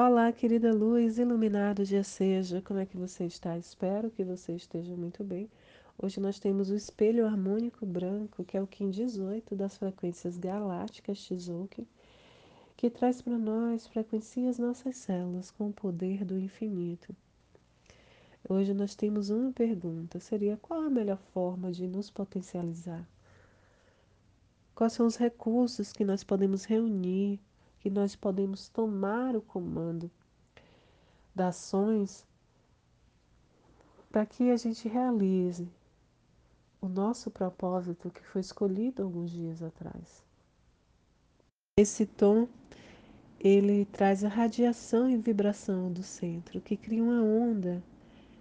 Olá, querida luz, iluminado dia seja, como é que você está? Espero que você esteja muito bem. Hoje nós temos o espelho harmônico branco, que é o Kim 18 das frequências galácticas Tzolk'in, que traz para nós frequencias nossas células com o poder do infinito. Hoje nós temos uma pergunta, seria qual a melhor forma de nos potencializar? Quais são os recursos que nós podemos reunir que nós podemos tomar o comando das ações para que a gente realize o nosso propósito que foi escolhido alguns dias atrás. Esse tom ele traz a radiação e vibração do centro, que cria uma onda,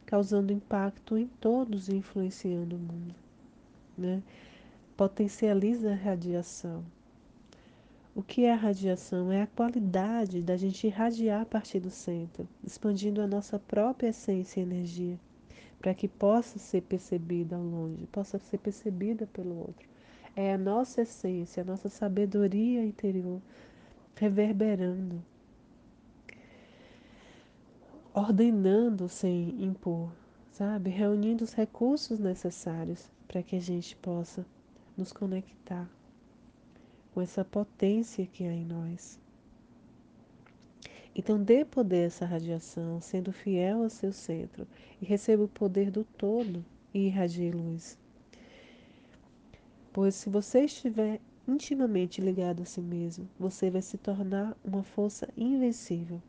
causando impacto em todos e influenciando o mundo. Né? Potencializa a radiação. O que é a radiação? É a qualidade da gente irradiar a partir do centro, expandindo a nossa própria essência e energia, para que possa ser percebida ao longe, possa ser percebida pelo outro. É a nossa essência, a nossa sabedoria interior reverberando, ordenando sem impor, sabe? Reunindo os recursos necessários para que a gente possa nos conectar com essa potência que há em nós. Então, dê poder a essa radiação, sendo fiel ao seu centro, e receba o poder do todo e irradie luz. Pois, se você estiver intimamente ligado a si mesmo, você vai se tornar uma força invencível,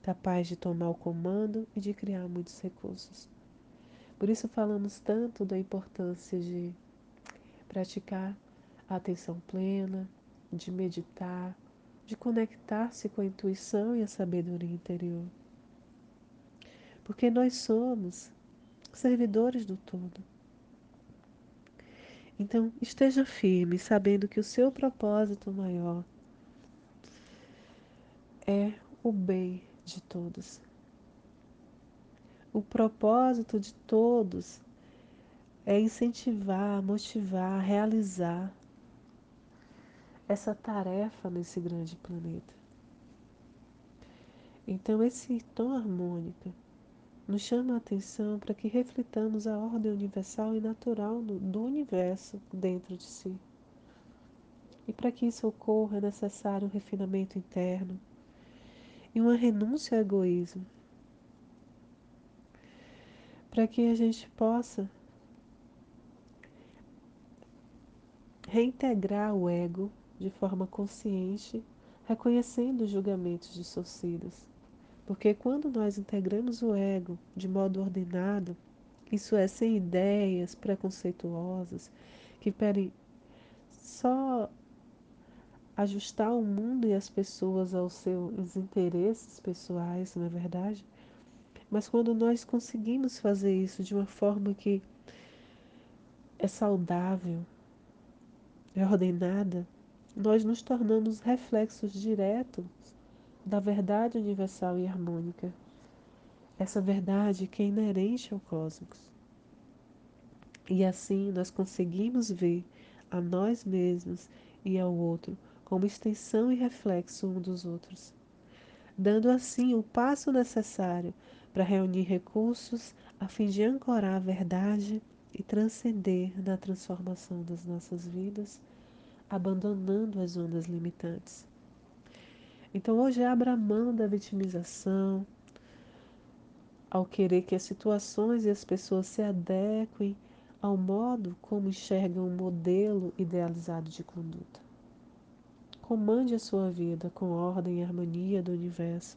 capaz de tomar o comando e de criar muitos recursos. Por isso, falamos tanto da importância de praticar a atenção plena, de meditar, de conectar-se com a intuição e a sabedoria interior. Porque nós somos servidores do todo. Então, esteja firme, sabendo que o seu propósito maior é o bem de todos. O propósito de todos é incentivar, motivar, realizar essa tarefa nesse grande planeta. Então, esse tom harmônico nos chama a atenção para que reflitamos a ordem universal e natural do universo dentro de si. E para que isso ocorra é necessário um refinamento interno e uma renúncia ao egoísmo. Para que a gente possa reintegrar o ego de forma consciente, reconhecendo os julgamentos distorcidos. Porque quando nós integramos o ego de modo ordenado, isso é sem ideias preconceituosas que querem só ajustar o mundo e as pessoas aos seus interesses pessoais, não é verdade? Mas quando nós conseguimos fazer isso de uma forma que é saudável, é ordenada, nós nos tornamos reflexos diretos da verdade universal e harmônica. Essa verdade que é inerente ao cosmos. E assim nós conseguimos ver a nós mesmos e ao outro como extensão e reflexo um dos outros, dando assim o passo necessário para reunir recursos a fim de ancorar a verdade e transcender na transformação das nossas vidas abandonando as ondas limitantes. Então hoje abra mão da vitimização, ao querer que as situações e as pessoas se adequem ao modo como enxergam um modelo idealizado de conduta. Comande a sua vida com ordem e harmonia do universo,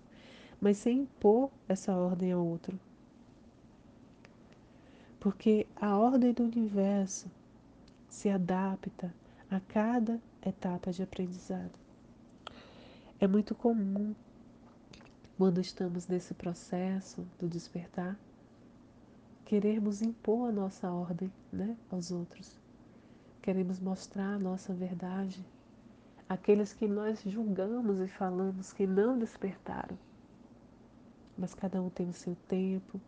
mas sem impor essa ordem ao outro. Porque a ordem do universo se adapta a cada etapa de aprendizado. É muito comum, quando estamos nesse processo do despertar, querermos impor a nossa ordem né, aos outros. Queremos mostrar a nossa verdade àqueles que nós julgamos e falamos que não despertaram. Mas cada um tem o seu tempo,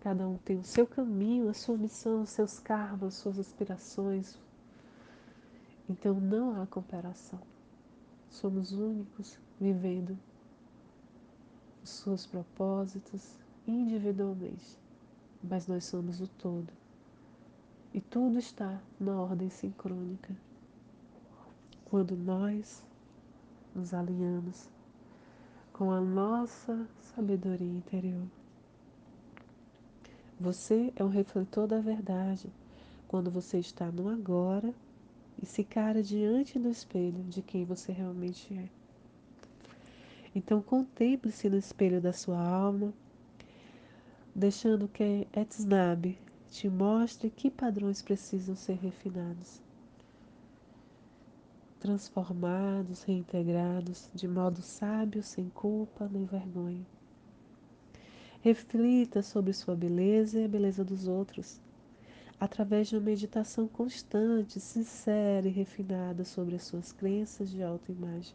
cada um tem o seu caminho, a sua missão, os seus cargos, suas aspirações, então não há comparação. Somos únicos vivendo os seus propósitos individualmente, mas nós somos o todo. E tudo está na ordem sincrônica. Quando nós nos alinhamos com a nossa sabedoria interior. Você é um refletor da verdade quando você está no agora e se cara diante do espelho de quem você realmente é. Então contemple-se no espelho da sua alma, deixando que Etznab te mostre que padrões precisam ser refinados, transformados, reintegrados de modo sábio, sem culpa nem vergonha. Reflita sobre sua beleza e a beleza dos outros, através de uma meditação constante, sincera e refinada sobre as suas crenças de autoimagem.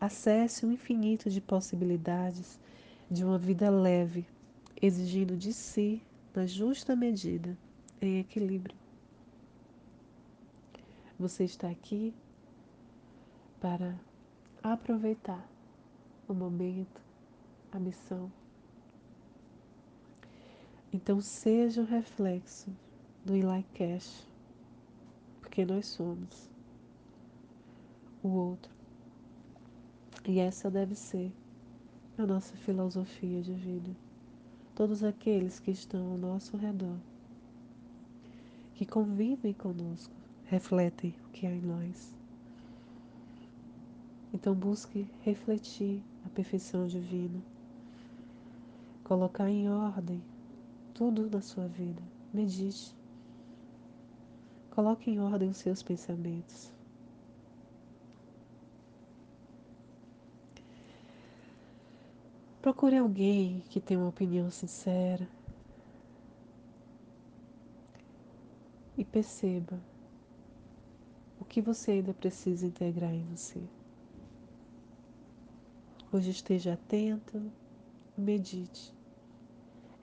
Acesse o infinito de possibilidades de uma vida leve, exigindo de si, na justa medida, em equilíbrio. Você está aqui para aproveitar o momento, a missão então seja um reflexo do Eli Cash, porque nós somos o outro. E essa deve ser a nossa filosofia de vida. Todos aqueles que estão ao nosso redor, que convivem conosco, refletem o que há em nós. Então busque refletir a perfeição divina, colocar em ordem tudo na sua vida. Medite. Coloque em ordem os seus pensamentos. Procure alguém que tenha uma opinião sincera e perceba o que você ainda precisa integrar em você. Hoje esteja atento, medite.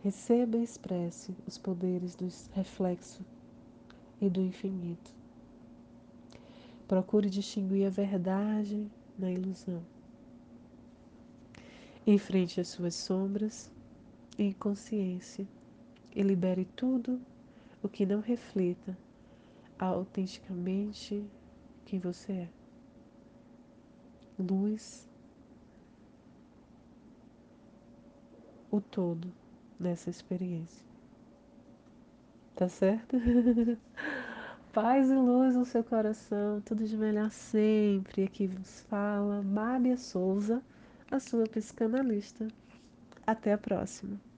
Receba e expresse os poderes do reflexo e do infinito. Procure distinguir a verdade na ilusão. Enfrente as suas sombras em consciência e libere tudo o que não reflita autenticamente quem você é. Luz, o todo nessa experiência. Tá certo? Paz e luz no seu coração, tudo de melhor sempre. Aqui vos fala Mábia Souza, a sua psicanalista. Até a próxima.